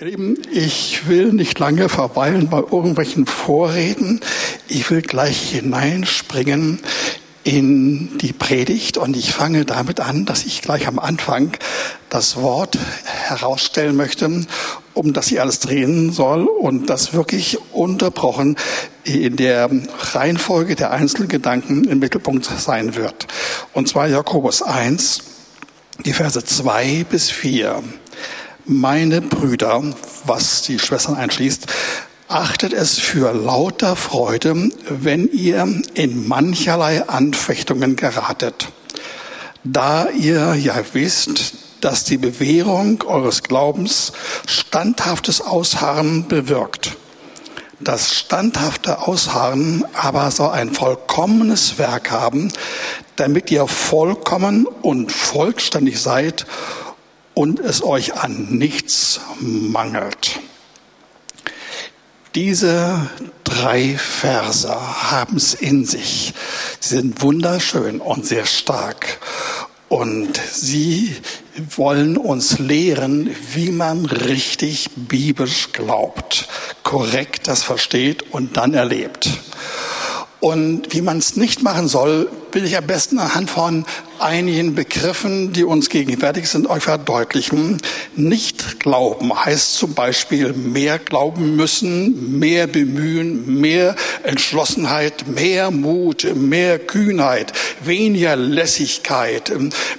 Lieben, ich will nicht lange verweilen bei irgendwelchen Vorreden. Ich will gleich hineinspringen in die Predigt und ich fange damit an, dass ich gleich am Anfang das Wort herausstellen möchte, um das sich alles drehen soll und das wirklich unterbrochen in der Reihenfolge der einzelnen Gedanken im Mittelpunkt sein wird. Und zwar Jakobus 1, die Verse 2 bis 4 meine Brüder, was die Schwestern einschließt, achtet es für lauter Freude, wenn ihr in mancherlei Anfechtungen geratet, da ihr ja wisst, dass die Bewährung eures Glaubens standhaftes Ausharren bewirkt. Das standhafte Ausharren aber soll ein vollkommenes Werk haben, damit ihr vollkommen und vollständig seid und es euch an nichts mangelt. Diese drei Verse haben es in sich. Sie sind wunderschön und sehr stark. Und sie wollen uns lehren, wie man richtig biblisch glaubt, korrekt das versteht und dann erlebt. Und wie man es nicht machen soll, will ich am besten anhand von einigen Begriffen, die uns gegenwärtig sind, euch verdeutlichen. Nicht glauben heißt zum Beispiel mehr glauben müssen, mehr bemühen, mehr Entschlossenheit, mehr Mut, mehr Kühnheit, weniger Lässigkeit,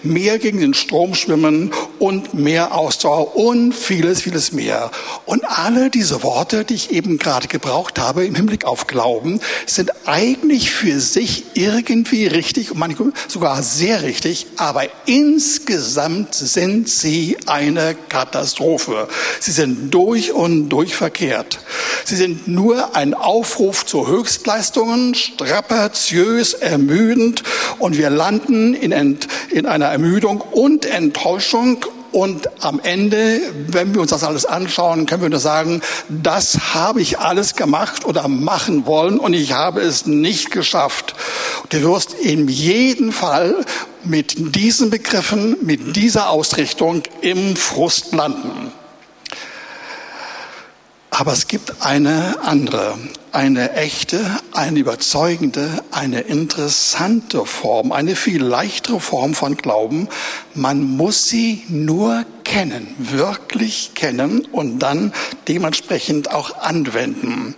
mehr gegen den Strom schwimmen und mehr Ausdauer und vieles, vieles mehr. Und alle diese Worte, die ich eben gerade gebraucht habe im Hinblick auf Glauben, sind eigentlich für sich irgendwie richtig und manchmal sogar sehr richtig, aber insgesamt sind sie eine Katastrophe. Sie sind durch und durch verkehrt. Sie sind nur ein Aufruf zu Höchstleistungen, strapaziös, ermüdend und wir landen in, in einer Ermüdung und Enttäuschung und am Ende, wenn wir uns das alles anschauen, können wir nur sagen, das habe ich alles gemacht oder machen wollen und ich habe es nicht geschafft. Du wirst in jedem Fall mit diesen Begriffen, mit dieser Ausrichtung im Frust landen. Aber es gibt eine andere, eine echte, eine überzeugende, eine interessante Form, eine viel leichtere Form von Glauben. Man muss sie nur kennen, wirklich kennen und dann dementsprechend auch anwenden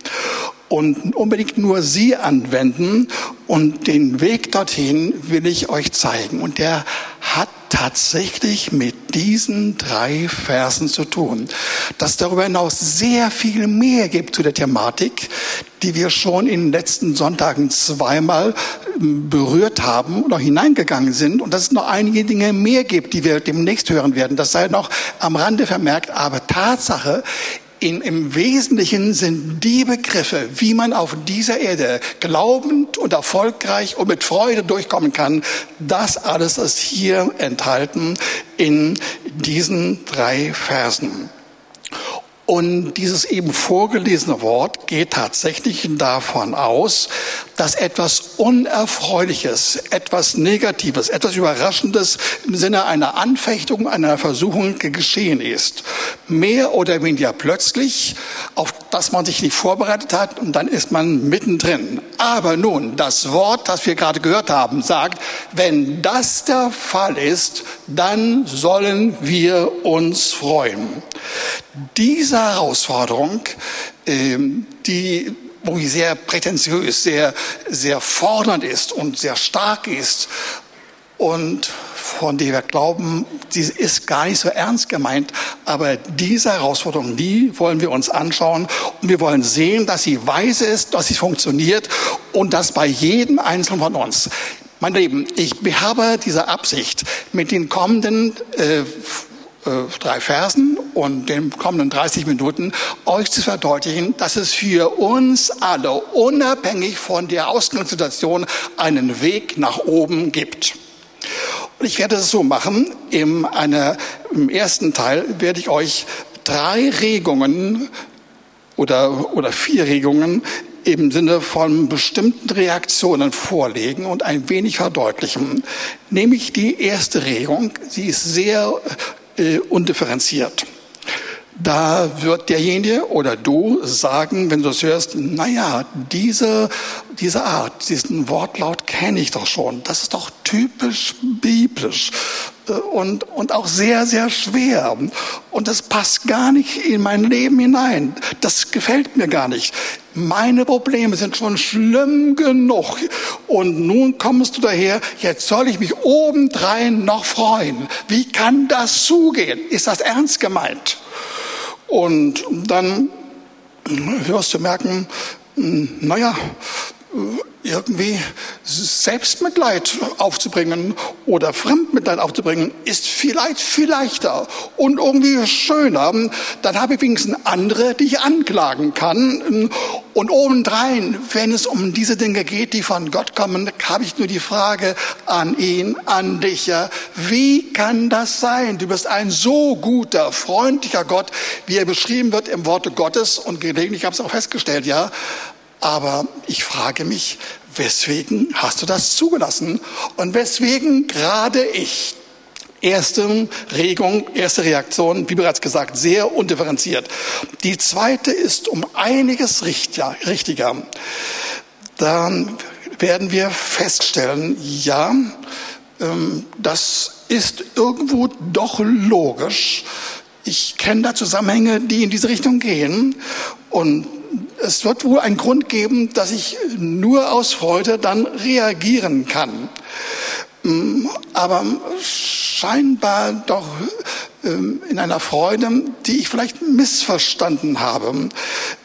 und unbedingt nur sie anwenden und den Weg dorthin will ich euch zeigen. Und der tatsächlich mit diesen drei Versen zu tun. Dass darüber hinaus sehr viel mehr gibt zu der Thematik, die wir schon in den letzten Sonntagen zweimal ähm, berührt haben oder hineingegangen sind und dass es noch einige Dinge mehr gibt, die wir demnächst hören werden. Das sei noch am Rande vermerkt, aber Tatsache, in, im Wesentlichen sind die Begriffe, wie man auf dieser Erde glaubend und erfolgreich und mit Freude durchkommen kann, das alles ist hier enthalten in diesen drei Versen. Und dieses eben vorgelesene Wort geht tatsächlich davon aus, dass etwas Unerfreuliches, etwas Negatives, etwas Überraschendes im Sinne einer Anfechtung, einer Versuchung geschehen ist. Mehr oder weniger plötzlich, auf das man sich nicht vorbereitet hat und dann ist man mittendrin. Aber nun, das Wort, das wir gerade gehört haben, sagt, wenn das der Fall ist, dann sollen wir uns freuen. Diese Herausforderung, ähm, die wo sie sehr prätentiös, sehr, sehr fordernd ist und sehr stark ist und von der wir glauben, die ist gar nicht so ernst gemeint, aber diese Herausforderung, die wollen wir uns anschauen und wir wollen sehen, dass sie weise ist, dass sie funktioniert und dass bei jedem Einzelnen von uns. Mein Lieben, ich habe diese Absicht, mit den kommenden äh, drei Versen und den kommenden 30 Minuten euch zu verdeutlichen, dass es für uns alle, unabhängig von der Ausgangssituation, einen Weg nach oben gibt. Und ich werde es so machen, im, einer, im ersten Teil werde ich euch drei Regungen oder, oder vier Regungen im Sinne von bestimmten Reaktionen vorlegen und ein wenig verdeutlichen. Nämlich die erste Regung, sie ist sehr äh, undifferenziert. da wird derjenige oder du sagen, wenn du das hörst, naja, diese, diese Art, diesen Wortlaut kenne ich doch schon. Das ist doch typisch biblisch und, und auch sehr, sehr schwer. Und das passt gar nicht in mein Leben hinein. Das gefällt mir gar nicht. Meine Probleme sind schon schlimm genug. Und nun kommst du daher, jetzt soll ich mich obendrein noch freuen. Wie kann das zugehen? Ist das ernst gemeint? Und dann wirst du merken, naja, irgendwie Selbstmitleid aufzubringen oder Fremdmitleid aufzubringen, ist vielleicht viel leichter und irgendwie schöner. Dann habe ich wenigstens andere, die ich anklagen kann. Und obendrein, wenn es um diese Dinge geht, die von Gott kommen, habe ich nur die Frage an ihn, an dich. Wie kann das sein? Du bist ein so guter, freundlicher Gott, wie er beschrieben wird im Worte Gottes. Und gelegentlich habe ich es auch festgestellt, ja. Aber ich frage mich, weswegen hast du das zugelassen? Und weswegen gerade ich? Erste Regung, erste Reaktion, wie bereits gesagt, sehr undifferenziert. Die zweite ist um einiges richtiger. Dann werden wir feststellen, ja, ähm, das ist irgendwo doch logisch. Ich kenne da Zusammenhänge, die in diese Richtung gehen. Und es wird wohl einen Grund geben, dass ich nur aus Freude dann reagieren kann. Mm, aber scheinbar doch ähm, in einer Freude, die ich vielleicht missverstanden habe.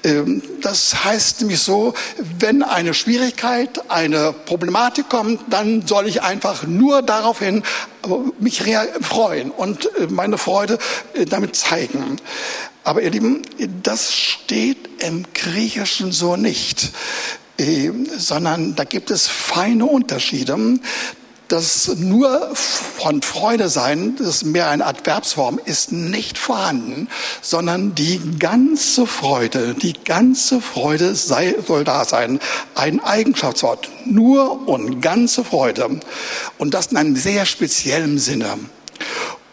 Ähm, das heißt nämlich so, wenn eine Schwierigkeit, eine Problematik kommt, dann soll ich einfach nur daraufhin äh, mich freuen und äh, meine Freude äh, damit zeigen. Aber ihr Lieben, das steht im Griechischen so nicht, äh, sondern da gibt es feine Unterschiede. Das nur von Freude sein, das ist mehr eine Adverbsform, ist nicht vorhanden, sondern die ganze Freude, die ganze Freude sei, soll da sein. Ein Eigenschaftswort. Nur und ganze Freude. Und das in einem sehr speziellen Sinne.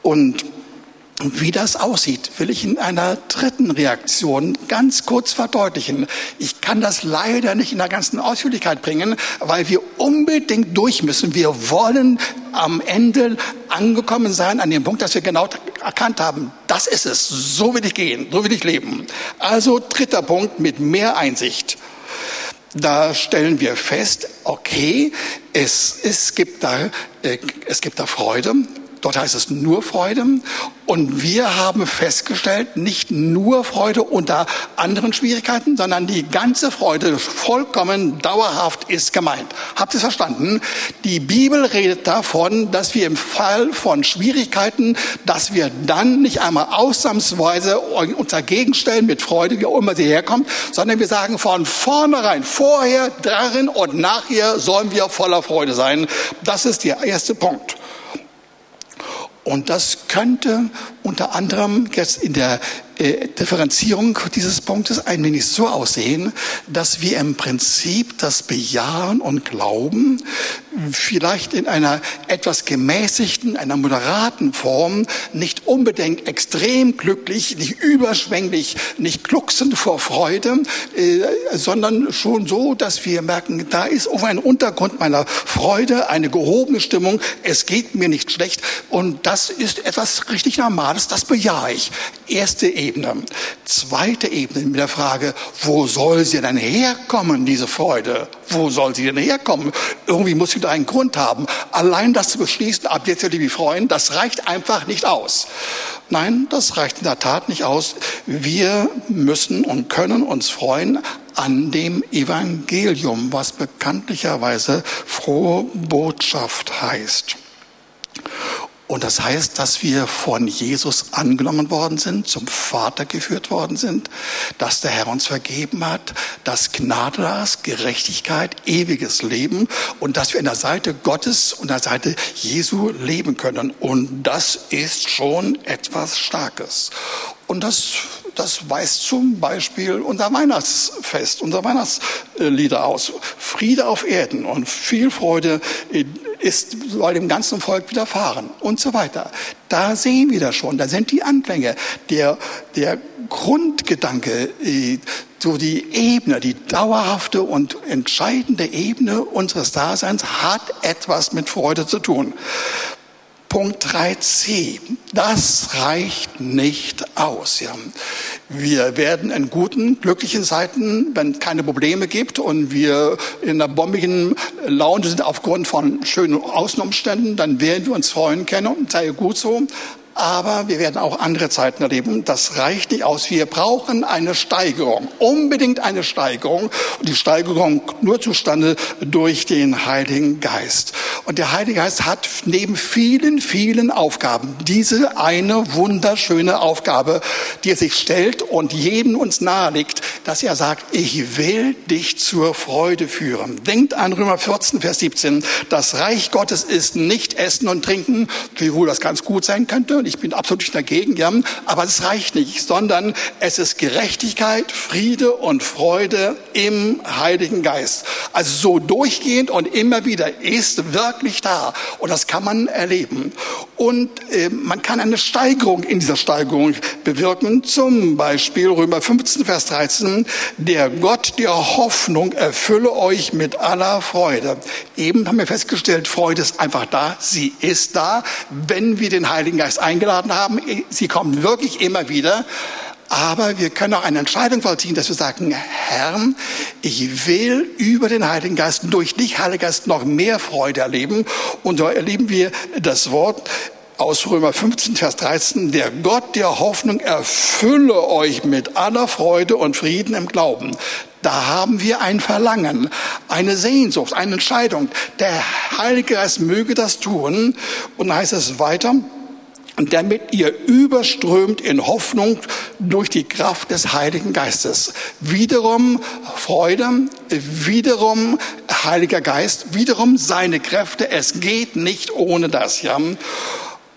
Und wie das aussieht, will ich in einer dritten Reaktion ganz kurz verdeutlichen. Ich kann das leider nicht in der ganzen Ausführlichkeit bringen, weil wir unbedingt durch müssen. Wir wollen am Ende angekommen sein an dem Punkt, dass wir genau erkannt haben, das ist es, so will ich gehen, so will ich leben. Also dritter Punkt mit mehr Einsicht. Da stellen wir fest, okay, es, es, gibt, da, äh, es gibt da Freude, Dort heißt es nur Freude. Und wir haben festgestellt, nicht nur Freude unter anderen Schwierigkeiten, sondern die ganze Freude, vollkommen dauerhaft ist gemeint. Habt ihr es verstanden? Die Bibel redet davon, dass wir im Fall von Schwierigkeiten, dass wir dann nicht einmal ausnahmsweise uns dagegen stellen mit Freude, wie auch immer sie herkommt, sondern wir sagen von vornherein, vorher, darin und nachher sollen wir voller Freude sein. Das ist der erste Punkt. Und das könnte unter anderem jetzt in der äh, Differenzierung dieses Punktes ein wenig so aussehen, dass wir im Prinzip das Bejahen und Glauben vielleicht in einer etwas gemäßigten, einer moderaten Form, nicht unbedingt extrem glücklich, nicht überschwänglich, nicht glucksend vor Freude, äh, sondern schon so, dass wir merken, da ist auf ein Untergrund meiner Freude eine gehobene Stimmung, es geht mir nicht schlecht. Und das ist etwas richtig Normales, das bejahe ich. Erste Ebene. Zweite Ebene mit der Frage, wo soll sie denn herkommen, diese Freude? Wo soll sie denn herkommen? Irgendwie muss sie da einen Grund haben. Allein das zu beschließen, ab jetzt will ich mich freuen, das reicht einfach nicht aus. Nein, das reicht in der Tat nicht aus. Wir müssen und können uns freuen an dem Evangelium, was bekanntlicherweise frohe Botschaft heißt. Und das heißt, dass wir von Jesus angenommen worden sind, zum Vater geführt worden sind, dass der Herr uns vergeben hat, dass Gnade da ist, Gerechtigkeit, ewiges Leben und dass wir an der Seite Gottes und der Seite Jesu leben können. Und das ist schon etwas Starkes. Und das, das weist zum Beispiel unser Weihnachtsfest, unser Weihnachtslieder aus. Friede auf Erden und viel Freude ist, soll dem ganzen Volk widerfahren und so weiter. Da sehen wir das schon. Da sind die Anklänge der, der Grundgedanke, äh, so die Ebene, die dauerhafte und entscheidende Ebene unseres Daseins hat etwas mit Freude zu tun. Punkt 3c, das reicht nicht aus. Ja. Wir werden in guten, glücklichen Zeiten, wenn es keine Probleme gibt und wir in einer bombigen Laune sind aufgrund von schönen Außenumständen, dann werden wir uns freuen können, sei gut so. Aber wir werden auch andere Zeiten erleben. Das reicht nicht aus. Wir brauchen eine Steigerung, unbedingt eine Steigerung. Und die Steigerung nur zustande durch den Heiligen Geist. Und der Heilige Geist hat neben vielen, vielen Aufgaben diese eine wunderschöne Aufgabe, die er sich stellt und jedem uns nahelegt, dass er sagt, ich will dich zur Freude führen. Denkt an Römer 14, Vers 17. Das Reich Gottes ist nicht Essen und Trinken, wiewohl das ganz gut sein könnte und ich bin absolut nicht dagegen, ja, aber es reicht nicht, sondern es ist Gerechtigkeit, Friede und Freude im Heiligen Geist. Also so durchgehend und immer wieder ist wirklich da und das kann man erleben. Und äh, man kann eine Steigerung in dieser Steigerung bewirken, zum Beispiel Römer 15, Vers 13, der Gott der Hoffnung erfülle euch mit aller Freude. Eben haben wir festgestellt, Freude ist einfach da, sie ist da, wenn wir den Heiligen Geist ein eingeladen haben. Sie kommen wirklich immer wieder. Aber wir können auch eine Entscheidung vollziehen, dass wir sagen, Herr, ich will über den Heiligen Geist, durch dich, Heiliger Geist, noch mehr Freude erleben. Und so erleben wir das Wort aus Römer 15, Vers 13, der Gott der Hoffnung erfülle euch mit aller Freude und Frieden im Glauben. Da haben wir ein Verlangen, eine Sehnsucht, eine Entscheidung. Der Heilige Geist möge das tun. Und dann heißt es weiter, damit ihr überströmt in Hoffnung durch die Kraft des Heiligen Geistes. Wiederum Freude, wiederum Heiliger Geist, wiederum seine Kräfte. Es geht nicht ohne das, ja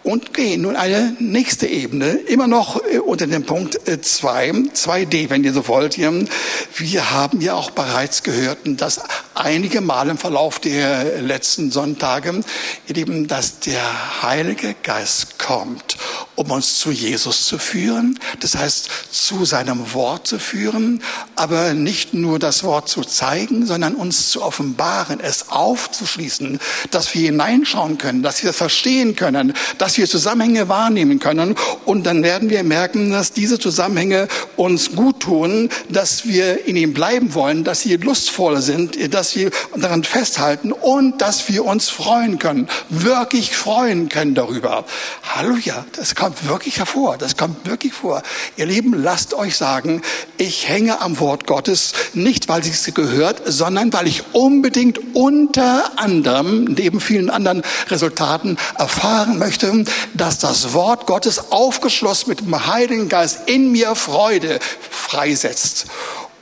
und gehen nun eine nächste Ebene, immer noch äh, unter dem Punkt 2, äh, 2d, wenn ihr so wollt. Wir haben ja auch bereits gehört, dass einige Mal im Verlauf der letzten Sonntage, eben, dass der Heilige Geist kommt, um uns zu Jesus zu führen, das heißt zu seinem Wort zu führen, aber nicht nur das Wort zu zeigen, sondern uns zu offenbaren, es aufzuschließen, dass wir hineinschauen können, dass wir verstehen können, dass wir Zusammenhänge wahrnehmen können. Und dann werden wir merken, dass diese Zusammenhänge uns gut tun, dass wir in ihm bleiben wollen, dass sie lustvoll sind, dass wir daran festhalten und dass wir uns freuen können, wirklich freuen können darüber. Halleluja, das kommt wirklich hervor, das kommt wirklich vor. Ihr Lieben, lasst euch sagen, ich hänge am Wort Gottes, nicht weil es gehört, sondern weil ich unbedingt unter anderem, neben vielen anderen Resultaten, erfahren möchte, dass das Wort Gottes aufgeschlossen mit dem Heiligen Geist in mir Freude freisetzt.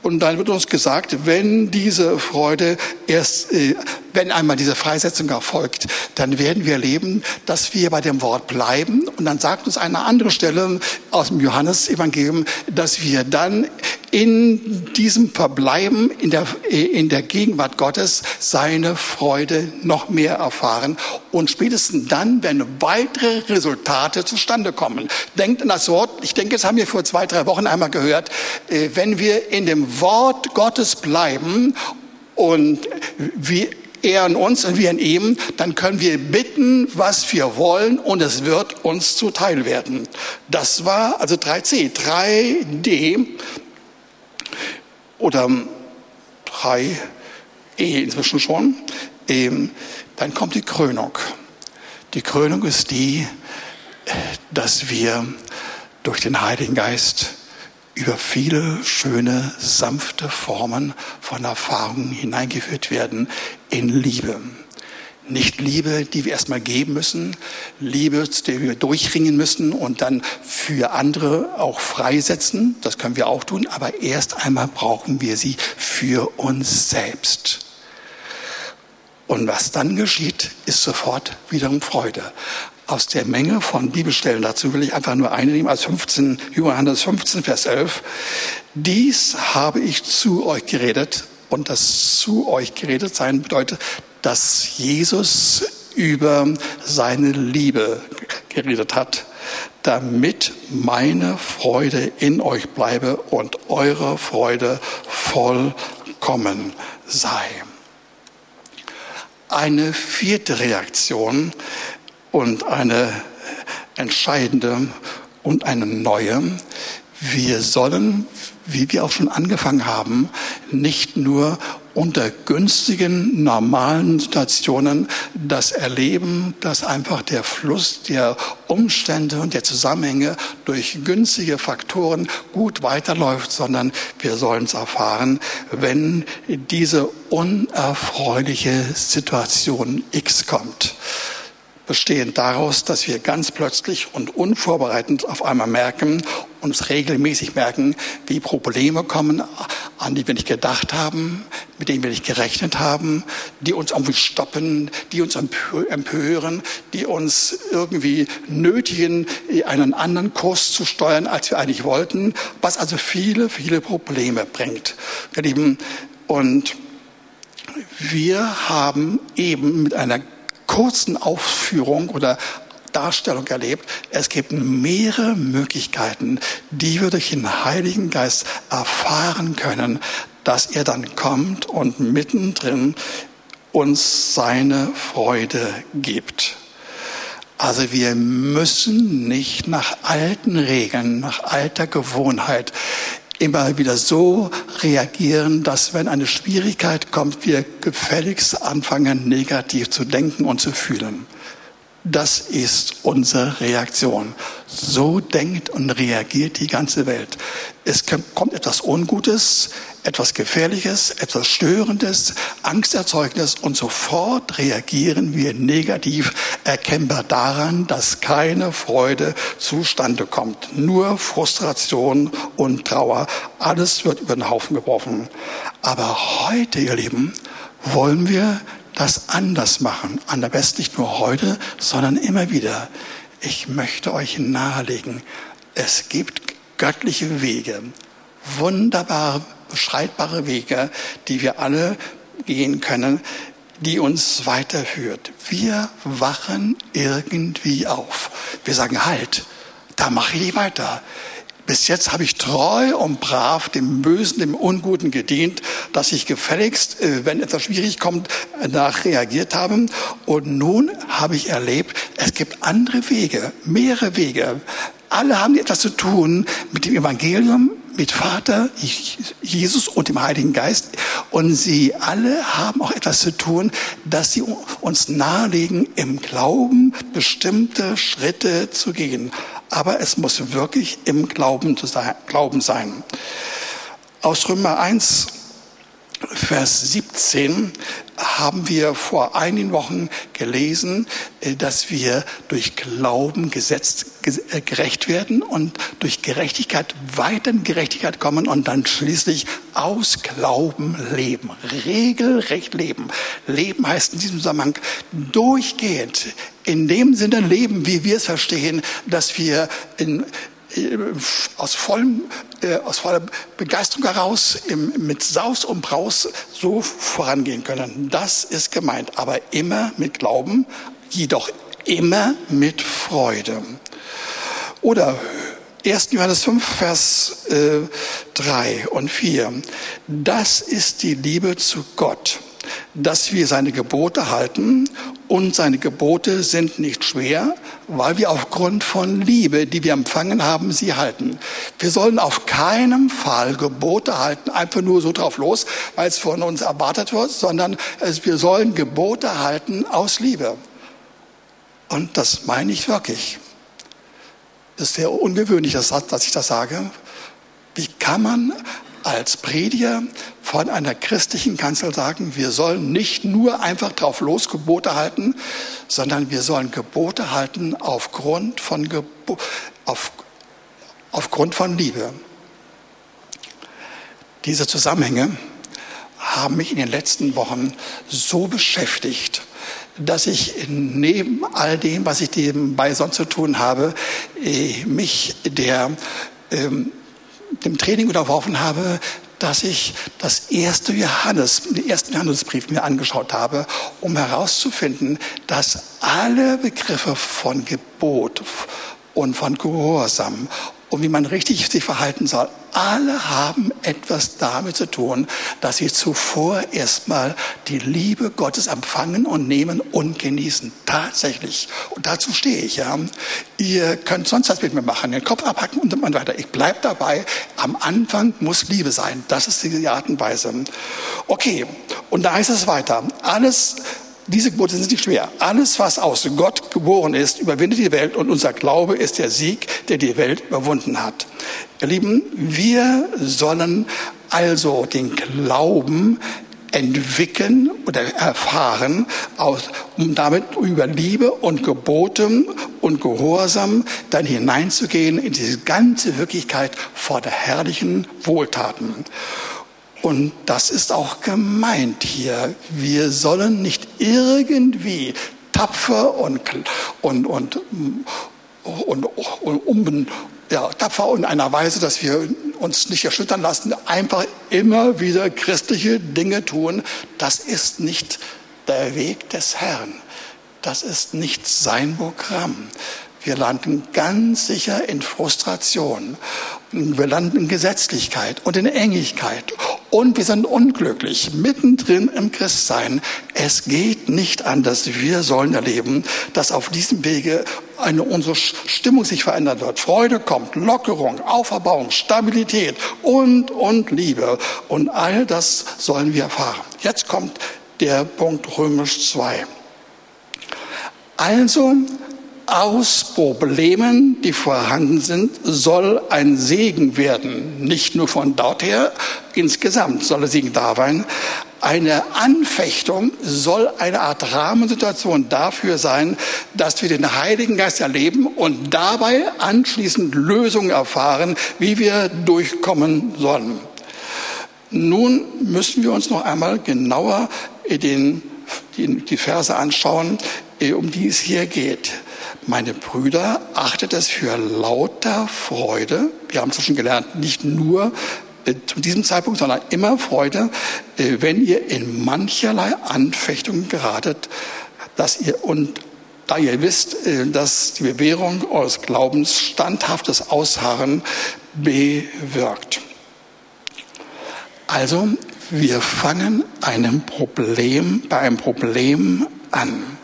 Und dann wird uns gesagt, wenn diese Freude erst, äh, wenn einmal diese Freisetzung erfolgt, dann werden wir erleben, dass wir bei dem Wort bleiben. Und dann sagt uns eine andere Stelle aus dem Johannesevangelium, dass wir dann in diesem Verbleiben in der, in der Gegenwart Gottes seine Freude noch mehr erfahren. Und spätestens dann werden weitere Resultate zustande kommen. Denkt an das Wort, ich denke, das haben wir vor zwei, drei Wochen einmal gehört, äh, wenn wir in dem Wort Gottes bleiben und wie er an uns und wir an ihm, dann können wir bitten, was wir wollen und es wird uns zuteil werden. Das war also 3c. 3d oder 3e inzwischen schon. Ähm, dann kommt die Krönung. Die Krönung ist die, dass wir durch den Heiligen Geist über viele schöne, sanfte Formen von Erfahrungen hineingeführt werden in Liebe. Nicht Liebe, die wir erstmal geben müssen, Liebe, die wir durchringen müssen und dann für andere auch freisetzen. Das können wir auch tun, aber erst einmal brauchen wir sie für uns selbst. Und was dann geschieht, ist sofort wiederum Freude. Aus der Menge von Bibelstellen dazu will ich einfach nur eine nehmen, als 15, Johannes 15, Vers 11. Dies habe ich zu euch geredet. Und das zu euch geredet sein bedeutet, dass Jesus über seine Liebe geredet hat. damit meine Freude in euch bleibe und eure Freude vollkommen sei. Eine vierte Reaktion und eine entscheidende und eine neue. Wir sollen, wie wir auch schon angefangen haben, nicht nur unter günstigen, normalen Situationen das erleben, dass einfach der Fluss der Umstände und der Zusammenhänge durch günstige Faktoren gut weiterläuft, sondern wir sollen es erfahren, wenn diese unerfreuliche Situation X kommt bestehend daraus, dass wir ganz plötzlich und unvorbereitet auf einmal merken, uns regelmäßig merken, wie Probleme kommen, an die wir nicht gedacht haben, mit denen wir nicht gerechnet haben, die uns irgendwie stoppen, die uns empören, die uns irgendwie nötigen, einen anderen Kurs zu steuern, als wir eigentlich wollten, was also viele, viele Probleme bringt. Ihr Lieben, und wir haben eben mit einer kurzen Aufführung oder Darstellung erlebt. Es gibt mehrere Möglichkeiten, die wir durch den Heiligen Geist erfahren können, dass er dann kommt und mittendrin uns seine Freude gibt. Also wir müssen nicht nach alten Regeln, nach alter Gewohnheit immer wieder so reagieren, dass wenn eine Schwierigkeit kommt, wir gefälligst anfangen, negativ zu denken und zu fühlen. Das ist unsere Reaktion. So denkt und reagiert die ganze Welt. Es kommt etwas Ungutes, etwas Gefährliches, etwas Störendes, Angsterzeugendes und sofort reagieren wir negativ erkennbar daran, dass keine Freude zustande kommt. Nur Frustration und Trauer. Alles wird über den Haufen geworfen. Aber heute, ihr Lieben, wollen wir das anders machen. An der besten nicht nur heute, sondern immer wieder. Ich möchte euch nahelegen, es gibt göttliche Wege, wunderbare, beschreitbare Wege, die wir alle gehen können, die uns weiterführt. Wir wachen irgendwie auf. Wir sagen, halt, da mache ich nicht weiter. Bis jetzt habe ich treu und brav dem Bösen, dem Unguten gedient, dass ich gefälligst, äh, wenn etwas schwierig kommt, nach reagiert habe. Und nun habe ich erlebt, es gibt andere Wege, mehrere Wege. Alle haben etwas zu tun mit dem Evangelium, mit Vater, Jesus und dem Heiligen Geist. Und sie alle haben auch etwas zu tun, dass sie uns nahelegen, im Glauben bestimmte Schritte zu gehen aber es muss wirklich im Glauben, Glauben sein. Aus Römer 1, Vers 17 haben wir vor einigen Wochen gelesen, äh, dass wir durch Glauben gesetzt, äh, gerecht werden und durch Gerechtigkeit weiter in Gerechtigkeit kommen und dann schließlich aus Glauben leben. Regelrecht leben. Leben heißt in diesem Zusammenhang durchgehend in dem Sinne leben, wie wir es verstehen, dass wir in, aus, vollem, äh, aus voller Begeisterung heraus im, mit Saus und Braus so vorangehen können. Das ist gemeint, aber immer mit Glauben, jedoch immer mit Freude. Oder 1. Johannes 5, Vers äh, 3 und 4. Das ist die Liebe zu Gott, dass wir seine Gebote halten und seine Gebote sind nicht schwer, weil wir aufgrund von Liebe, die wir empfangen haben, sie halten. Wir sollen auf keinen Fall Gebote halten, einfach nur so drauf los, weil es von uns erwartet wird, sondern wir sollen Gebote halten aus Liebe. Und das meine ich wirklich. Das ist sehr ungewöhnlich, dass ich das sage. Wie kann man als Prediger von einer christlichen Kanzel sagen, wir sollen nicht nur einfach drauf los Gebote halten, sondern wir sollen Gebote halten aufgrund von, Gebo auf, aufgrund von Liebe. Diese Zusammenhänge haben mich in den letzten Wochen so beschäftigt, dass ich neben all dem, was ich nebenbei sonst zu tun habe, äh, mich der ähm, dem Training unterworfen habe, dass ich das erste Johannes, den ersten Johannesbrief mir angeschaut habe, um herauszufinden, dass alle Begriffe von Gebot, und von Gehorsam und wie man richtig sich verhalten soll. Alle haben etwas damit zu tun, dass sie zuvor erstmal die Liebe Gottes empfangen und nehmen und genießen. Tatsächlich. Und dazu stehe ich, ja. Ihr könnt sonst was mit mir machen, den Kopf abhacken und so weiter. Ich bleib dabei. Am Anfang muss Liebe sein. Das ist die Art und Weise. Okay. Und da heißt es weiter. Alles, diese Gebote sind nicht schwer. Alles, was aus Gott geboren ist, überwindet die Welt und unser Glaube ist der Sieg, der die Welt überwunden hat. Ihr Lieben, wir sollen also den Glauben entwickeln oder erfahren, um damit über Liebe und Gebote und Gehorsam dann hineinzugehen in diese ganze Wirklichkeit vor der herrlichen Wohltaten. Und das ist auch gemeint hier. Wir sollen nicht irgendwie tapfer und, und, und, und, um, ja, tapfer in einer Weise, dass wir uns nicht erschüttern lassen, einfach immer wieder christliche Dinge tun. Das ist nicht der Weg des Herrn. Das ist nicht sein Programm. Wir landen ganz sicher in Frustration. Wir landen in Gesetzlichkeit und in Engigkeit. Und wir sind unglücklich, mittendrin im Christsein. Es geht nicht anders. Wir sollen erleben, dass auf diesem Wege eine, unsere Stimmung sich verändert wird. Freude kommt, Lockerung, Auferbauung, Stabilität und, und Liebe. Und all das sollen wir erfahren. Jetzt kommt der Punkt Römisch 2. Also aus Problemen, die vorhanden sind, soll ein Segen werden. Nicht nur von dort her, insgesamt soll der Segen da sein. Eine Anfechtung soll eine Art Rahmensituation dafür sein, dass wir den Heiligen Geist erleben und dabei anschließend Lösungen erfahren, wie wir durchkommen sollen. Nun müssen wir uns noch einmal genauer den, die, die Verse anschauen, um die es hier geht. Meine Brüder, achtet es für lauter Freude. Wir haben es schon gelernt, nicht nur äh, zu diesem Zeitpunkt, sondern immer Freude, äh, wenn ihr in mancherlei Anfechtungen geratet, dass ihr und da ihr wisst, äh, dass die Bewährung eures Glaubens standhaftes Ausharren bewirkt. Also, wir fangen einem Problem, bei einem Problem an.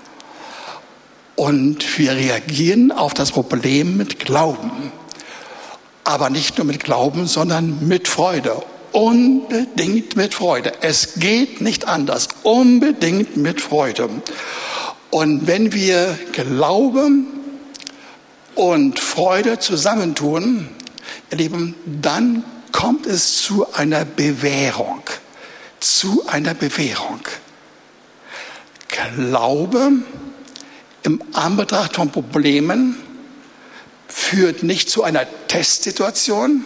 Und wir reagieren auf das Problem mit Glauben. Aber nicht nur mit Glauben, sondern mit Freude. Unbedingt mit Freude. Es geht nicht anders. Unbedingt mit Freude. Und wenn wir Glaube und Freude zusammentun, ihr Lieben, dann kommt es zu einer Bewährung. Zu einer Bewährung. Glaube im Anbetracht von Problemen führt nicht zu einer Testsituation,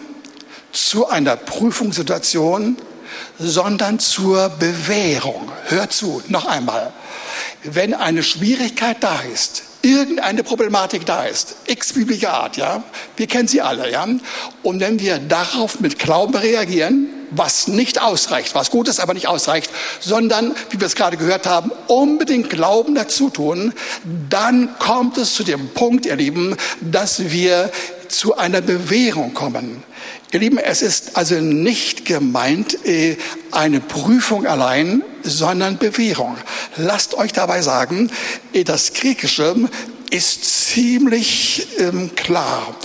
zu einer Prüfungssituation, sondern zur Bewährung. Hör zu, noch einmal. Wenn eine Schwierigkeit da ist, irgendeine Problematik da ist, x-beliebige Art, ja, wir kennen sie alle, ja, und wenn wir darauf mit Glauben reagieren, was nicht ausreicht, was gut ist, aber nicht ausreicht, sondern, wie wir es gerade gehört haben, unbedingt Glauben dazu tun, dann kommt es zu dem Punkt, ihr Lieben, dass wir zu einer Bewährung kommen. Ihr Lieben, es ist also nicht gemeint äh, eine Prüfung allein, sondern Bewährung. Lasst euch dabei sagen, das Griechische ist ziemlich ähm, klar.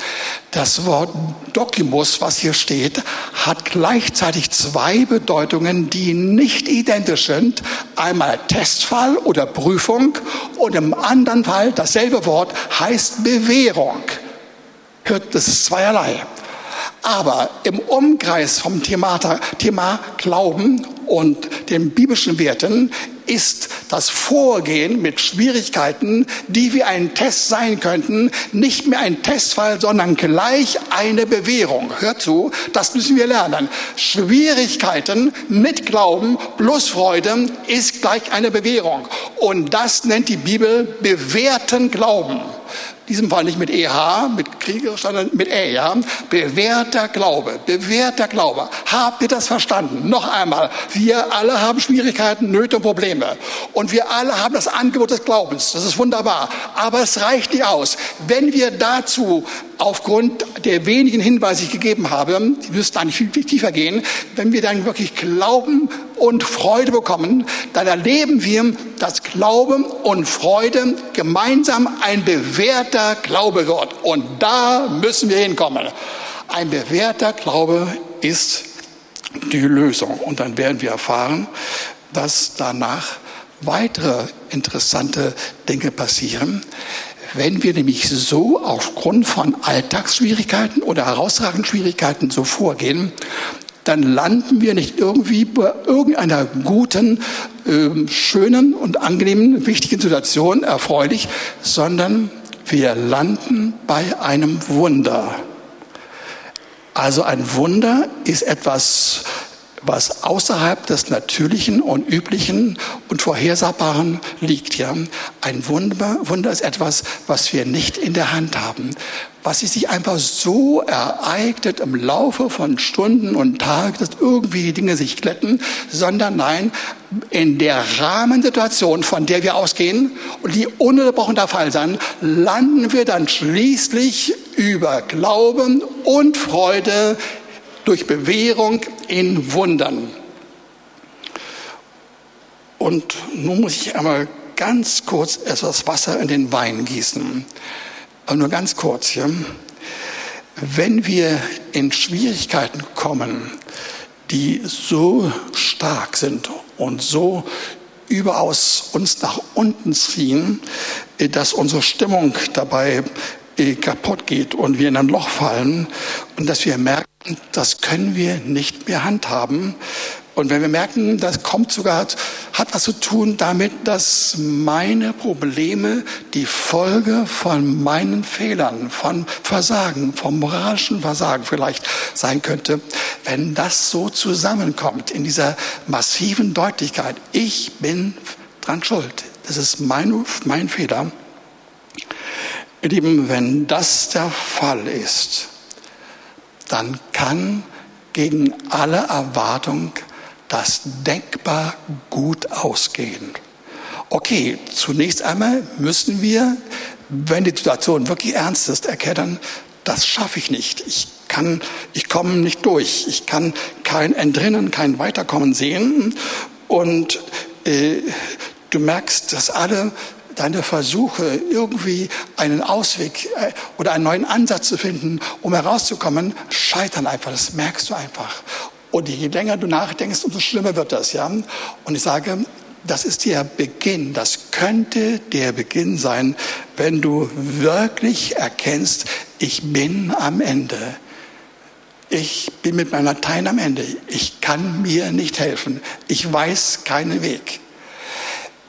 Das Wort Dokimus, was hier steht, hat gleichzeitig zwei Bedeutungen, die nicht identisch sind. Einmal Testfall oder Prüfung und im anderen Fall dasselbe Wort heißt Bewährung. Hört, das ist zweierlei. Aber im Umkreis vom Thema, Thema Glauben und den biblischen Werten ist das Vorgehen mit Schwierigkeiten, die wie ein Test sein könnten, nicht mehr ein Testfall, sondern gleich eine Bewährung. Hört zu, das müssen wir lernen. Schwierigkeiten mit Glauben plus Freude ist gleich eine Bewährung. Und das nennt die Bibel bewährten Glauben. Diesem Fall nicht mit EH, mit Krieger, sondern mit E, ja. Bewährter Glaube, bewährter Glaube. Habt ihr das verstanden? Noch einmal. Wir alle haben Schwierigkeiten, Nöte und Probleme. Und wir alle haben das Angebot des Glaubens. Das ist wunderbar. Aber es reicht nicht aus. Wenn wir dazu aufgrund der wenigen Hinweise, die ich gegeben habe, die müssten eigentlich viel, viel tiefer gehen, wenn wir dann wirklich Glauben und Freude bekommen, dann erleben wir, dass Glauben und Freude gemeinsam ein bewährter Glaube wird. Und da müssen wir hinkommen. Ein bewährter Glaube ist die Lösung. Und dann werden wir erfahren, dass danach weitere interessante Dinge passieren. Wenn wir nämlich so aufgrund von Alltagsschwierigkeiten oder herausragenden Schwierigkeiten so vorgehen, dann landen wir nicht irgendwie bei irgendeiner guten, äh, schönen und angenehmen, wichtigen Situation, erfreulich, sondern wir landen bei einem Wunder. Also ein Wunder ist etwas was außerhalb des Natürlichen und Üblichen und Vorhersagbaren liegt. Ja? Ein Wunder, Wunder ist etwas, was wir nicht in der Hand haben, was sich einfach so ereignet im Laufe von Stunden und Tagen, dass irgendwie die Dinge sich glätten, sondern nein, in der Rahmensituation, von der wir ausgehen und die ununterbrochen der Fall sein, landen wir dann schließlich über Glauben und Freude durch Bewährung in Wundern. Und nun muss ich einmal ganz kurz etwas Wasser in den Wein gießen. Aber nur ganz kurz. Ja. Wenn wir in Schwierigkeiten kommen, die so stark sind und so überaus uns nach unten ziehen, dass unsere Stimmung dabei äh, kaputt geht und wir in ein Loch fallen und dass wir merken, das können wir nicht mehr handhaben. Und wenn wir merken, das kommt sogar, hat was zu tun damit, dass meine Probleme die Folge von meinen Fehlern, von Versagen, vom moralischen Versagen vielleicht sein könnte, wenn das so zusammenkommt in dieser massiven Deutlichkeit, ich bin dran schuld. Das ist mein, mein Fehler. Ihr Lieben, wenn das der Fall ist, dann kann gegen alle Erwartung das denkbar gut ausgehen. Okay, zunächst einmal müssen wir, wenn die Situation wirklich ernst ist, erkennen, das schaffe ich nicht. Ich kann, ich komme nicht durch. Ich kann kein Entrinnen, kein Weiterkommen sehen. Und äh, du merkst, dass alle deine Versuche, irgendwie einen Ausweg äh, oder einen neuen Ansatz zu finden, um herauszukommen, scheitern einfach. Das merkst du einfach. Und je länger du nachdenkst, umso schlimmer wird das, ja. Und ich sage, das ist der Beginn. Das könnte der Beginn sein, wenn du wirklich erkennst, ich bin am Ende. Ich bin mit meiner Latein am Ende. Ich kann mir nicht helfen. Ich weiß keinen Weg.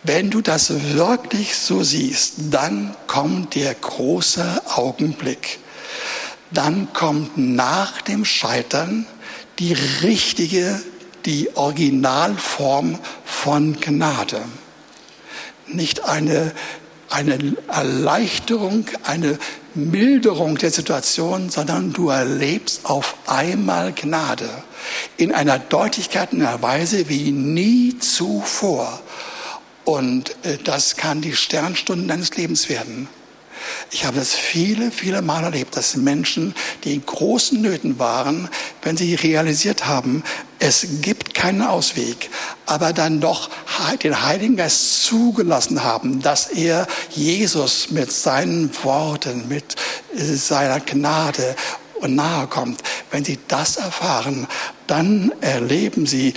Wenn du das wirklich so siehst, dann kommt der große Augenblick. Dann kommt nach dem Scheitern die richtige, die Originalform von Gnade. Nicht eine, eine Erleichterung, eine Milderung der Situation, sondern du erlebst auf einmal Gnade in einer Deutlichkeit, in einer Weise wie nie zuvor. Und äh, das kann die Sternstunde deines Lebens werden. Ich habe das viele, viele Mal erlebt, dass Menschen, die in großen Nöten waren, wenn sie realisiert haben, es gibt keinen Ausweg, aber dann doch den Heiligen Geist zugelassen haben, dass er Jesus mit seinen Worten, mit äh, seiner Gnade nahe kommt. Wenn sie das erfahren, dann erleben sie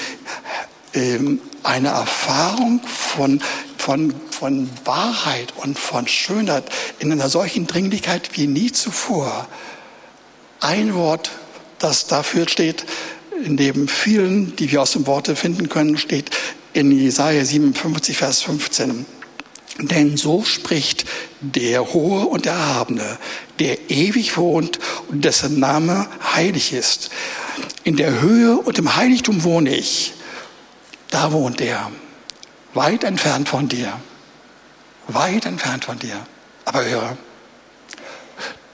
ähm, eine Erfahrung von, von, von Wahrheit und von Schönheit in einer solchen Dringlichkeit wie nie zuvor. Ein Wort, das dafür steht, neben vielen, die wir aus dem Worte finden können, steht in Jesaja 57, Vers 15. Denn so spricht der Hohe und Erhabene, der ewig wohnt und dessen Name heilig ist. In der Höhe und im Heiligtum wohne ich da wohnt er, weit entfernt von dir, weit entfernt von dir. Aber höre,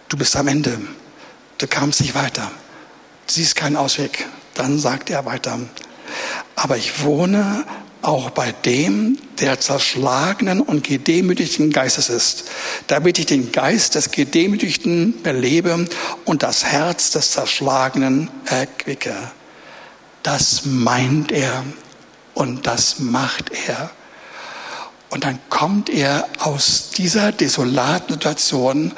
du bist am Ende, du kamst nicht weiter, siehst keinen Ausweg. Dann sagt er weiter, aber ich wohne auch bei dem, der zerschlagenen und gedemütigten Geistes ist, damit ich den Geist des Gedemütigten belebe und das Herz des Zerschlagenen erquicke. Das meint er und das macht er. Und dann kommt er aus dieser desolaten Situation,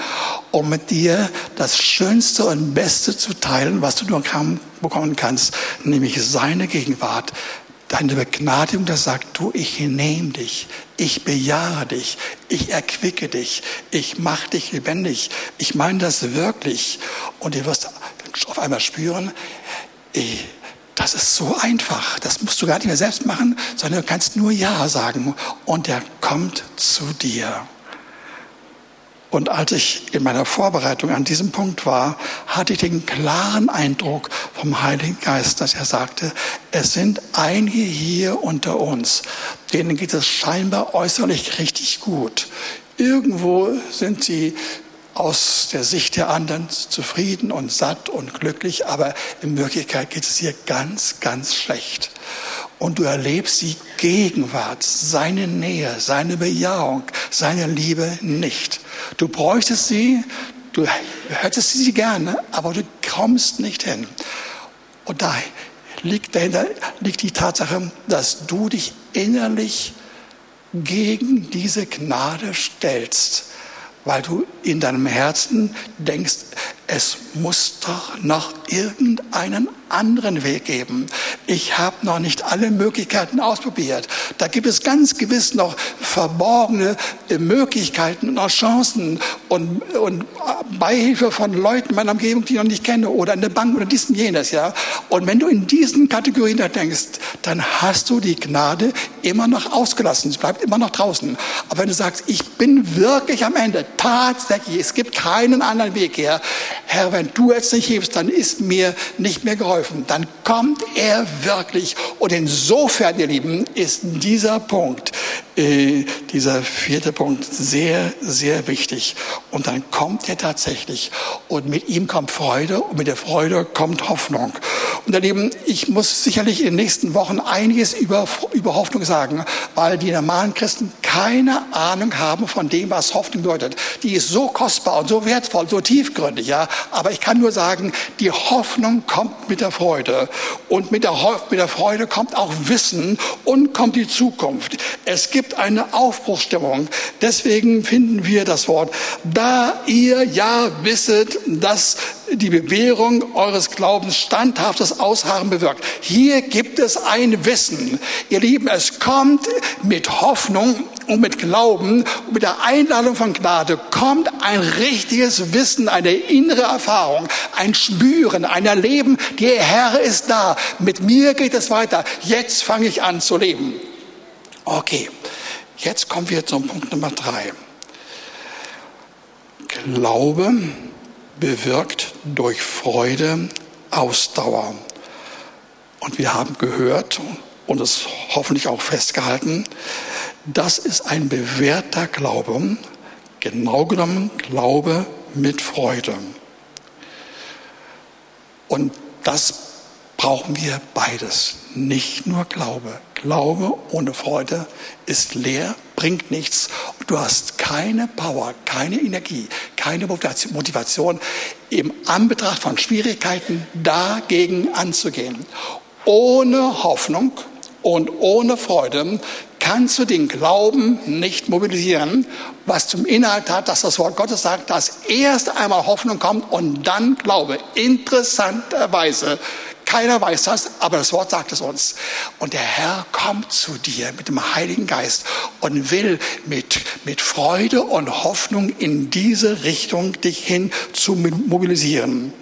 um mit dir das Schönste und Beste zu teilen, was du nur bekommen kannst, nämlich seine Gegenwart, deine Begnadigung, das sagt, du, ich nehme dich, ich bejahe dich, ich erquicke dich, ich mache dich lebendig, ich meine das wirklich. Und du wirst auf einmal spüren, ich, das ist so einfach. Das musst du gar nicht mehr selbst machen, sondern du kannst nur Ja sagen und er kommt zu dir. Und als ich in meiner Vorbereitung an diesem Punkt war, hatte ich den klaren Eindruck vom Heiligen Geist, dass er sagte, es sind einige hier unter uns, denen geht es scheinbar äußerlich richtig gut. Irgendwo sind sie aus der Sicht der anderen zufrieden und satt und glücklich, aber in Wirklichkeit geht es dir ganz, ganz schlecht. Und du erlebst die Gegenwart, seine Nähe, seine Bejahung, seine Liebe nicht. Du bräuchtest sie, du hättest sie gerne, aber du kommst nicht hin. Und da liegt dahinter liegt die Tatsache, dass du dich innerlich gegen diese Gnade stellst weil du in deinem Herzen denkst, es muss doch noch irgendeinen anderen Weg geben. Ich habe noch nicht alle Möglichkeiten ausprobiert. Da gibt es ganz gewiss noch verborgene Möglichkeiten und Chancen und, und Beihilfe von Leuten in meiner Umgebung, die ich noch nicht kenne oder in der Bank oder dies und jenes. Ja? Und wenn du in diesen Kategorien da denkst, dann hast du die Gnade immer noch ausgelassen. Es bleibt immer noch draußen. Aber wenn du sagst, ich bin wirklich am Ende, tatsächlich, es gibt keinen anderen Weg her, Herr, wenn du jetzt nicht hilfst, dann ist mir nicht mehr geholfen. Dann kommt er wirklich. Und insofern, ihr Lieben, ist dieser Punkt, äh, dieser vierte Punkt sehr, sehr wichtig. Und dann kommt er tatsächlich. Und mit ihm kommt Freude und mit der Freude kommt Hoffnung. Und ihr Lieben, ich muss sicherlich in den nächsten Wochen einiges über, über Hoffnung sagen, weil die normalen Christen keine Ahnung haben von dem, was Hoffnung bedeutet. Die ist so kostbar und so wertvoll, so tiefgründig, ja. Aber ich kann nur sagen, die Hoffnung kommt mit der Freude. Und mit der, mit der Freude kommt auch Wissen und kommt die Zukunft. Es gibt eine Aufbruchsstimmung. Deswegen finden wir das Wort, da ihr ja wisset, dass die Bewährung eures Glaubens standhaftes Ausharren bewirkt. Hier gibt es ein Wissen. Ihr Lieben, es kommt mit Hoffnung und mit Glauben und mit der Einladung von Gnade kommt ein richtiges Wissen, eine innere Erfahrung, ein Spüren, ein Erleben. Der Herr ist da. Mit mir geht es weiter. Jetzt fange ich an zu leben. Okay, jetzt kommen wir zum Punkt Nummer drei. Glaube bewirkt durch Freude Ausdauer. Und wir haben gehört und es hoffentlich auch festgehalten, das ist ein bewährter Glaube, genau genommen Glaube mit Freude. Und das brauchen wir beides, nicht nur Glaube. Glaube ohne Freude ist leer, bringt nichts. Du hast keine Power, keine Energie, keine Motivation im Anbetracht von Schwierigkeiten dagegen anzugehen. Ohne Hoffnung und ohne Freude kannst du den Glauben nicht mobilisieren, was zum Inhalt hat, dass das Wort Gottes sagt, dass erst einmal Hoffnung kommt und dann Glaube. Interessanterweise keiner weiß das, aber das Wort sagt es uns. Und der Herr kommt zu dir mit dem Heiligen Geist und will mit, mit Freude und Hoffnung in diese Richtung dich hin zu mobilisieren.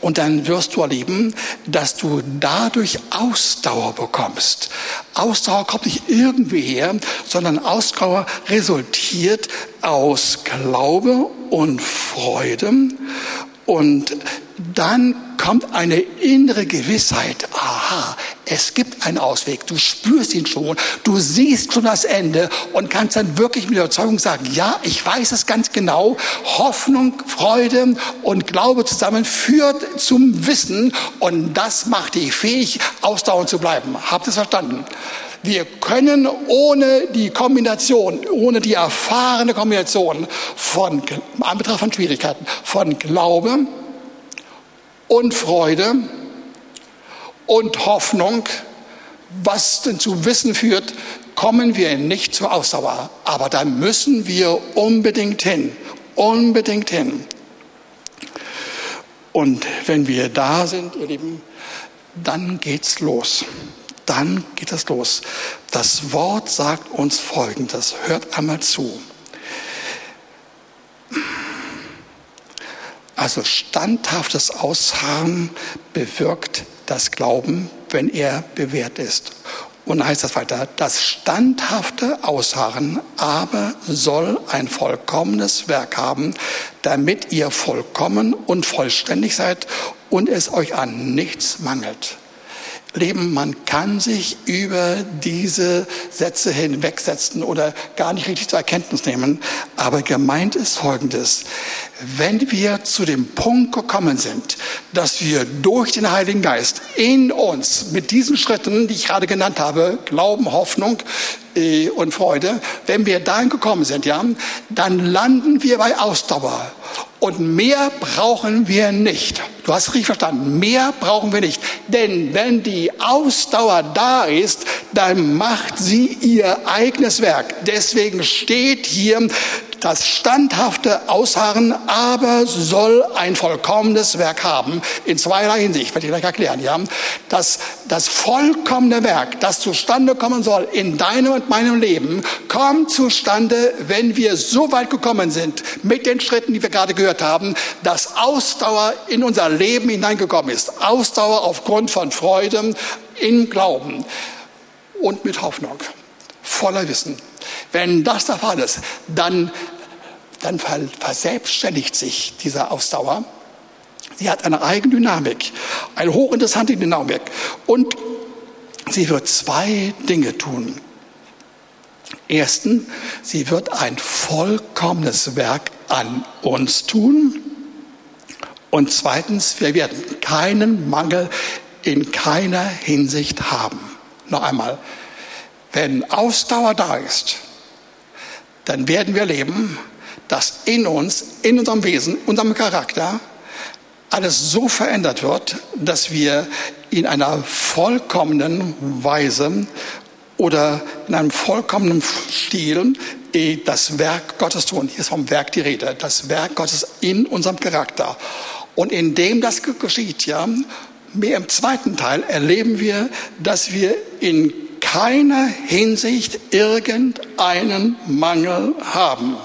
Und dann wirst du erleben, dass du dadurch Ausdauer bekommst. Ausdauer kommt nicht irgendwie her, sondern Ausdauer resultiert aus Glaube und Freude. Und dann kommt eine innere Gewissheit. Aha, es gibt einen Ausweg. Du spürst ihn schon. Du siehst schon das Ende und kannst dann wirklich mit Überzeugung sagen, ja, ich weiß es ganz genau. Hoffnung, Freude und Glaube zusammen führt zum Wissen und das macht dich fähig, ausdauernd zu bleiben. Habt ihr es verstanden? Wir können ohne die Kombination, ohne die erfahrene Kombination von, Anbetracht von Schwierigkeiten, von Glaube und Freude und Hoffnung, was denn zu Wissen führt, kommen wir nicht zur Ausdauer. Aber da müssen wir unbedingt hin, unbedingt hin. Und wenn wir da sind, ihr Lieben, dann geht's los dann geht es los. Das Wort sagt uns Folgendes. Hört einmal zu. Also standhaftes Ausharren bewirkt das Glauben, wenn er bewährt ist. Und dann heißt das weiter, das standhafte Ausharren aber soll ein vollkommenes Werk haben, damit ihr vollkommen und vollständig seid und es euch an nichts mangelt. Leben, man kann sich über diese Sätze hinwegsetzen oder gar nicht richtig zur Erkenntnis nehmen. Aber gemeint ist Folgendes. Wenn wir zu dem Punkt gekommen sind, dass wir durch den Heiligen Geist in uns mit diesen Schritten, die ich gerade genannt habe, Glauben, Hoffnung äh, und Freude, wenn wir dahin gekommen sind, ja, dann landen wir bei Ausdauer. Und mehr brauchen wir nicht. Du hast richtig verstanden. Mehr brauchen wir nicht. Denn wenn die Ausdauer da ist, dann macht sie ihr eigenes Werk. Deswegen steht hier, das standhafte Ausharren aber soll ein vollkommenes Werk haben, in zweierlei Hinsicht, werde ich gleich erklären. Ja? Das, das vollkommene Werk, das zustande kommen soll in deinem und meinem Leben, kommt zustande, wenn wir so weit gekommen sind mit den Schritten, die wir gerade gehört haben, dass Ausdauer in unser Leben hineingekommen ist. Ausdauer aufgrund von Freude im Glauben und mit Hoffnung, voller Wissen. Wenn das der Fall ist, dann dann verselbstständigt sich diese Ausdauer. Sie hat eine eigene Dynamik, eine hochinteressante Dynamik. Und sie wird zwei Dinge tun. Erstens, sie wird ein vollkommenes Werk an uns tun. Und zweitens, wir werden keinen Mangel in keiner Hinsicht haben. Noch einmal, wenn Ausdauer da ist, dann werden wir leben dass in uns, in unserem Wesen, unserem Charakter alles so verändert wird, dass wir in einer vollkommenen Weise oder in einem vollkommenen Stil das Werk Gottes tun. Hier ist vom Werk die Rede. Das Werk Gottes in unserem Charakter. Und indem das geschieht, ja, mehr im zweiten Teil erleben wir, dass wir in keiner Hinsicht irgendeinen Mangel haben.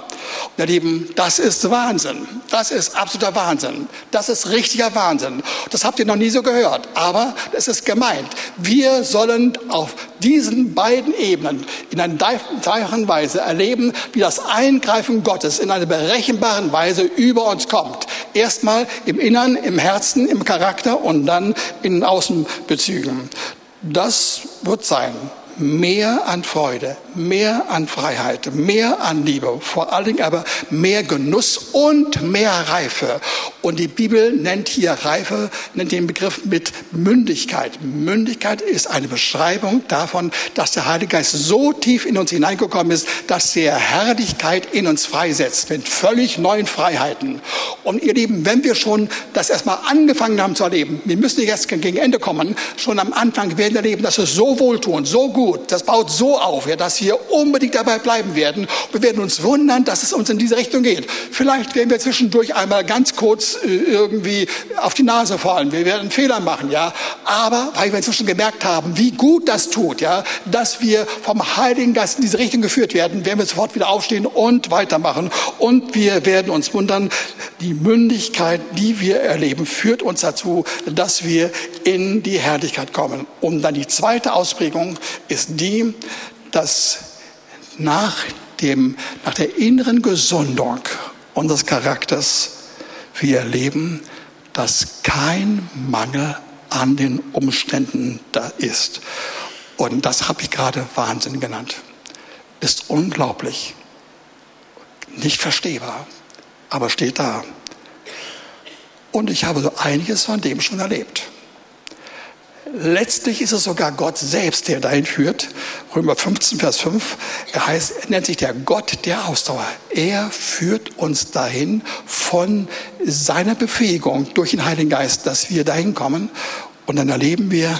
Ihr Lieben, das ist Wahnsinn. Das ist absoluter Wahnsinn. Das ist richtiger Wahnsinn. Das habt ihr noch nie so gehört. Aber es ist gemeint. Wir sollen auf diesen beiden Ebenen in einer dreifachen Weise erleben, wie das Eingreifen Gottes in einer berechenbaren Weise über uns kommt. Erstmal im Innern, im Herzen, im Charakter und dann in Außenbezügen. Das wird sein mehr an Freude, mehr an Freiheit, mehr an Liebe, vor allen Dingen aber mehr Genuss und mehr Reife. Und die Bibel nennt hier Reife, nennt den Begriff mit Mündigkeit. Mündigkeit ist eine Beschreibung davon, dass der Heilige Geist so tief in uns hineingekommen ist, dass er Herrlichkeit in uns freisetzt, mit völlig neuen Freiheiten. Und ihr Lieben, wenn wir schon das erstmal angefangen haben zu erleben, wir müssen erst gegen Ende kommen, schon am Anfang werden wir erleben, dass es so wohltuend, so gut, gut, das baut so auf, ja, dass wir unbedingt dabei bleiben werden. Wir werden uns wundern, dass es uns in diese Richtung geht. Vielleicht werden wir zwischendurch einmal ganz kurz äh, irgendwie auf die Nase fallen. Wir werden Fehler machen, ja. Aber weil wir inzwischen gemerkt haben, wie gut das tut, ja, dass wir vom Heiligen Geist in diese Richtung geführt werden, werden wir sofort wieder aufstehen und weitermachen. Und wir werden uns wundern, die Mündigkeit, die wir erleben, führt uns dazu, dass wir in die Herrlichkeit kommen. Und dann die zweite Ausprägung ist die, dass nach, dem, nach der inneren Gesundung unseres Charakters wir erleben, dass kein Mangel an den Umständen da ist. Und das habe ich gerade Wahnsinn genannt. Ist unglaublich. Nicht verstehbar, aber steht da. Und ich habe so einiges von dem schon erlebt. Letztlich ist es sogar Gott selbst, der dahin führt. Römer 15, Vers 5. Er heißt, er nennt sich der Gott der Ausdauer. Er führt uns dahin von seiner Befähigung durch den Heiligen Geist, dass wir dahin kommen. Und dann erleben wir,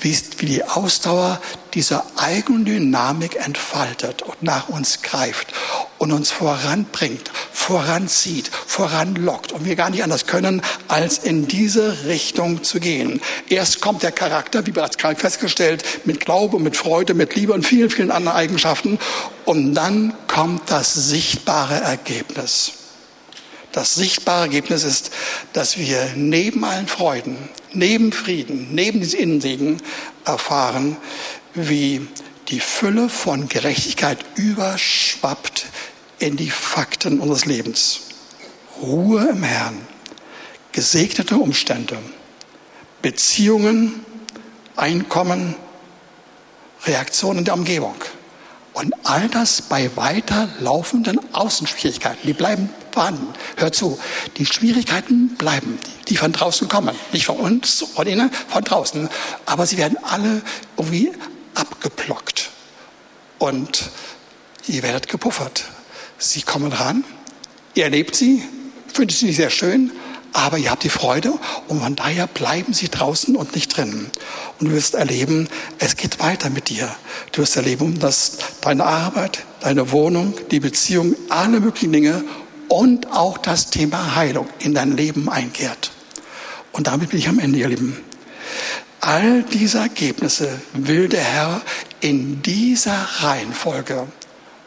wie, wie die Ausdauer diese Eigendynamik entfaltet und nach uns greift und uns voranbringt, voranzieht, voranlockt und wir gar nicht anders können, als in diese Richtung zu gehen. Erst kommt der Charakter, wie bereits festgestellt, mit Glaube, mit Freude, mit Liebe und vielen, vielen anderen Eigenschaften und dann kommt das sichtbare Ergebnis. Das sichtbare Ergebnis ist, dass wir neben allen Freuden, neben Frieden, neben diesem Innensegen erfahren, wie die Fülle von Gerechtigkeit überschwappt in die Fakten unseres Lebens. Ruhe im Herrn, gesegnete Umstände, Beziehungen, Einkommen, Reaktionen der Umgebung. Und all das bei weiterlaufenden Außenschwierigkeiten, die bleiben vorhanden. Hör zu, die Schwierigkeiten bleiben, die von draußen kommen. Nicht von uns, von innen, von draußen. Aber sie werden alle irgendwie abgeplockt. Und ihr werdet gepuffert. Sie kommen ran, ihr erlebt sie, findet sie nicht sehr schön, aber ihr habt die Freude und von daher bleiben sie draußen und nicht drinnen. Und du wirst erleben, es geht weiter mit dir. Du wirst erleben, dass deine Arbeit, deine Wohnung, die Beziehung, alle möglichen Dinge und auch das Thema Heilung in dein Leben einkehrt. Und damit bin ich am Ende, ihr Lieben. All diese Ergebnisse will der Herr in dieser Reihenfolge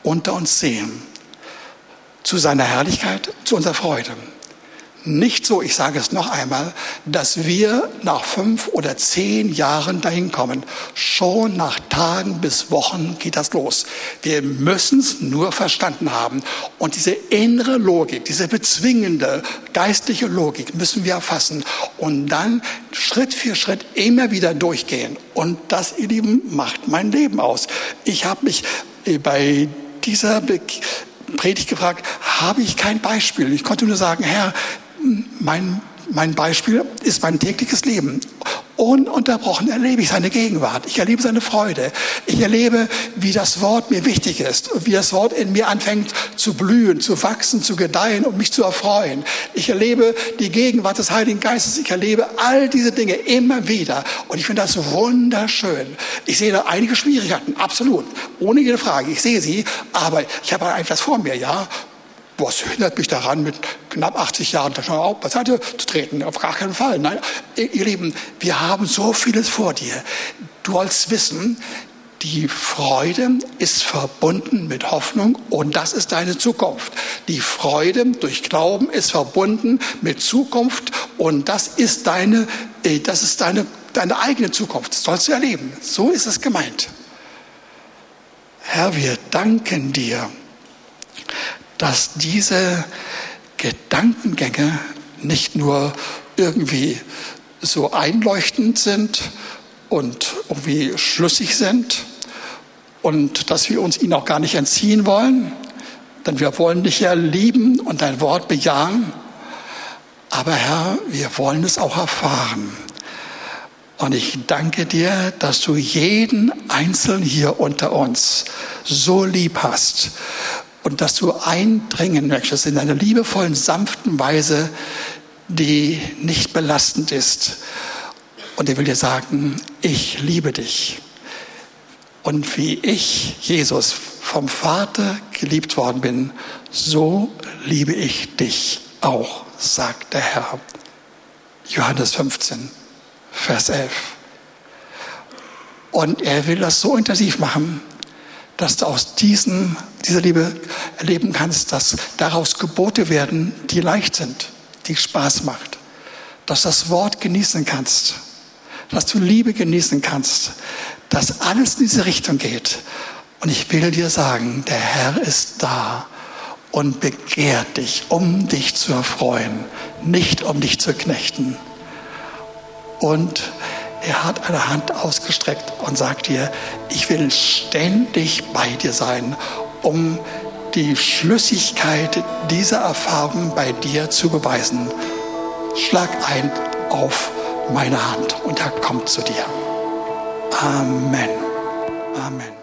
unter uns sehen. Zu seiner Herrlichkeit, zu unserer Freude. Nicht so, ich sage es noch einmal, dass wir nach fünf oder zehn Jahren dahin kommen. Schon nach Tagen bis Wochen geht das los. Wir müssen es nur verstanden haben. Und diese innere Logik, diese bezwingende geistliche Logik müssen wir erfassen und dann Schritt für Schritt immer wieder durchgehen. Und das, ihr Lieben, macht mein Leben aus. Ich habe mich äh, bei dieser Predigt gefragt, habe ich kein Beispiel. Ich konnte nur sagen, Herr, mein, mein Beispiel ist mein tägliches Leben. Ununterbrochen erlebe ich seine Gegenwart. Ich erlebe seine Freude. Ich erlebe, wie das Wort mir wichtig ist. Wie das Wort in mir anfängt zu blühen, zu wachsen, zu gedeihen und mich zu erfreuen. Ich erlebe die Gegenwart des Heiligen Geistes. Ich erlebe all diese Dinge immer wieder. Und ich finde das wunderschön. Ich sehe da einige Schwierigkeiten. Absolut. Ohne jede Frage. Ich sehe sie. Aber ich habe einfach vor mir, ja was hindert mich daran, mit knapp 80 Jahren schon auf beiseite zu treten? Auf gar keinen Fall. Nein, ihr Lieben, wir haben so vieles vor dir. Du sollst wissen, die Freude ist verbunden mit Hoffnung und das ist deine Zukunft. Die Freude durch Glauben ist verbunden mit Zukunft und das ist deine, äh, das ist deine, deine eigene Zukunft. Das sollst du erleben. So ist es gemeint. Herr, wir danken dir dass diese Gedankengänge nicht nur irgendwie so einleuchtend sind und irgendwie schlüssig sind und dass wir uns ihnen auch gar nicht entziehen wollen, denn wir wollen dich ja lieben und dein Wort bejahen. Aber Herr, wir wollen es auch erfahren. Und ich danke dir, dass du jeden Einzelnen hier unter uns so lieb hast und dass du eindringen möchtest in einer liebevollen, sanften Weise, die nicht belastend ist. Und er will dir sagen, ich liebe dich. Und wie ich, Jesus, vom Vater geliebt worden bin, so liebe ich dich auch, sagt der Herr. Johannes 15, Vers 11. Und er will das so intensiv machen, dass du aus diesen, dieser Liebe erleben kannst, dass daraus Gebote werden, die leicht sind, die Spaß macht. Dass das Wort genießen kannst, dass du Liebe genießen kannst, dass alles in diese Richtung geht. Und ich will dir sagen, der Herr ist da und begehrt dich, um dich zu erfreuen, nicht um dich zu knechten. Und er hat eine Hand ausgestreckt und sagt dir, ich will ständig bei dir sein, um die Schlüssigkeit dieser Erfahrung bei dir zu beweisen. Schlag ein auf meine Hand und er kommt zu dir. Amen. Amen.